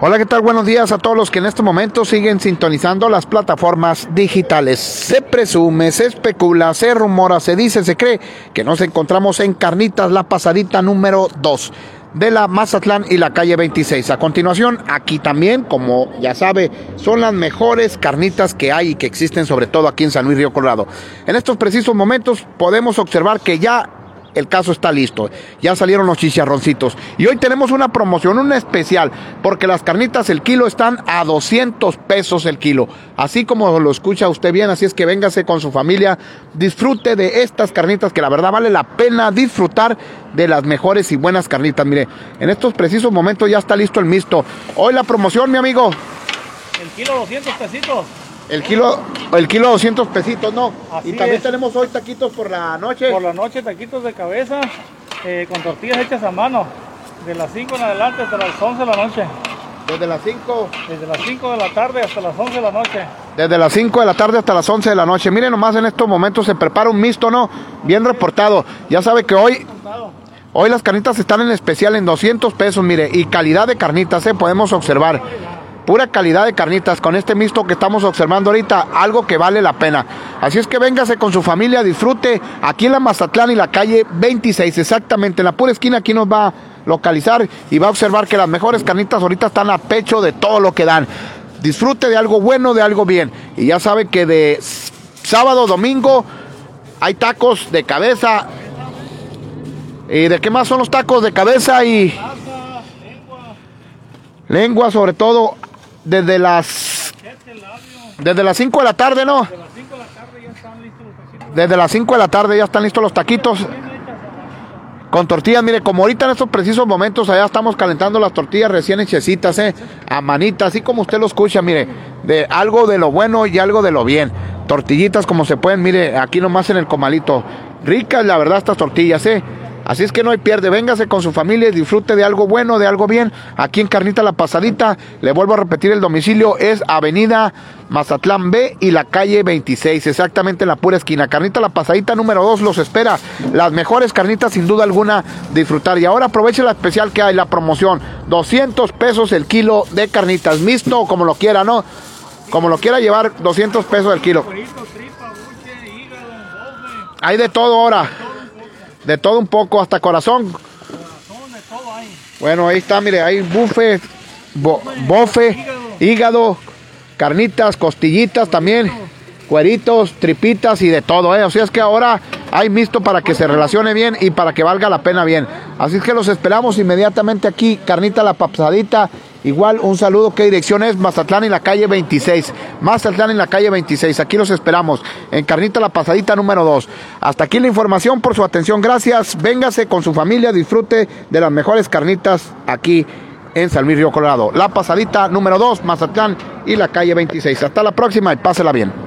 Hola, ¿qué tal? Buenos días a todos los que en este momento siguen sintonizando las plataformas digitales. Se presume, se especula, se rumora, se dice, se cree que nos encontramos en Carnitas, la pasadita número 2 de la Mazatlán y la calle 26. A continuación, aquí también, como ya sabe, son las mejores carnitas que hay y que existen, sobre todo aquí en San Luis Río Colorado. En estos precisos momentos podemos observar que ya el caso está listo. Ya salieron los chicharroncitos. Y hoy tenemos una promoción, una especial, porque las carnitas el kilo están a 200 pesos el kilo. Así como lo escucha usted bien, así es que véngase con su familia, disfrute de estas carnitas que la verdad vale la pena disfrutar de las mejores y buenas carnitas. Mire, en estos precisos momentos ya está listo el misto. Hoy la promoción, mi amigo. El kilo 200 pesitos. El kilo, el kilo 200 pesitos, ¿no? Así y también es. tenemos hoy taquitos por la noche. Por la noche taquitos de cabeza eh, con tortillas hechas a mano. De las 5 en adelante hasta las 11 de la noche. Desde las 5 Desde las 5 de la tarde hasta las 11 de la noche. Desde las 5 de la tarde hasta las 11 de la noche. Miren nomás en estos momentos se prepara un mixto, ¿no? Bien reportado. Ya sabe que hoy, hoy las carnitas están en especial en 200 pesos, mire. Y calidad de carnitas, ¿eh? Podemos observar. Pura calidad de carnitas con este mixto que estamos observando ahorita. Algo que vale la pena. Así es que véngase con su familia, disfrute. Aquí en la Mazatlán y la calle 26, exactamente. En la pura esquina aquí nos va a localizar y va a observar que las mejores carnitas ahorita están a pecho de todo lo que dan. Disfrute de algo bueno, de algo bien. Y ya sabe que de sábado, domingo, hay tacos de cabeza. ¿Y de qué más son los tacos de cabeza y lengua sobre todo desde las desde las 5 de la tarde, ¿no? De las 5 de la tarde ya están listos los taquitos. Desde las 5 de la tarde ya están listos los taquitos con tortillas. Mire, como ahorita en estos precisos momentos allá estamos calentando las tortillas recién hechecitas, ¿eh? A manita, así como usted lo escucha, mire, de algo de lo bueno y algo de lo bien. Tortillitas como se pueden, mire, aquí nomás en el comalito. Ricas, la verdad, estas tortillas, ¿eh? Así es que no hay pierde, véngase con su familia y disfrute de algo bueno, de algo bien. Aquí en Carnita La Pasadita, le vuelvo a repetir, el domicilio es Avenida Mazatlán B y la calle 26, exactamente en la pura esquina. Carnita La Pasadita número 2 los espera. Las mejores carnitas sin duda alguna disfrutar. Y ahora aproveche la especial que hay, la promoción. 200 pesos el kilo de carnitas, mixto como lo quiera, ¿no? Como lo quiera llevar, 200 pesos el kilo. Hay de todo ahora. De todo un poco, hasta corazón. corazón, de todo hay. Bueno, ahí está, mire, hay bufe, bo- bofe, hígado, carnitas, costillitas también, cueritos, tripitas y de todo, ¿eh? O sea, es que ahora hay mixto para que se relacione bien y para que valga la pena bien. Así es que los esperamos inmediatamente aquí, Carnita La Pasadita. Igual un saludo, ¿qué dirección es? Mazatlán en la calle 26. Mazatlán en la calle 26. Aquí los esperamos. En Carnita La Pasadita número 2. Hasta aquí la información por su atención. Gracias. Véngase con su familia. Disfrute de las mejores carnitas aquí en San Río Colorado. La Pasadita número 2, Mazatlán y la calle 26. Hasta la próxima y pásela bien.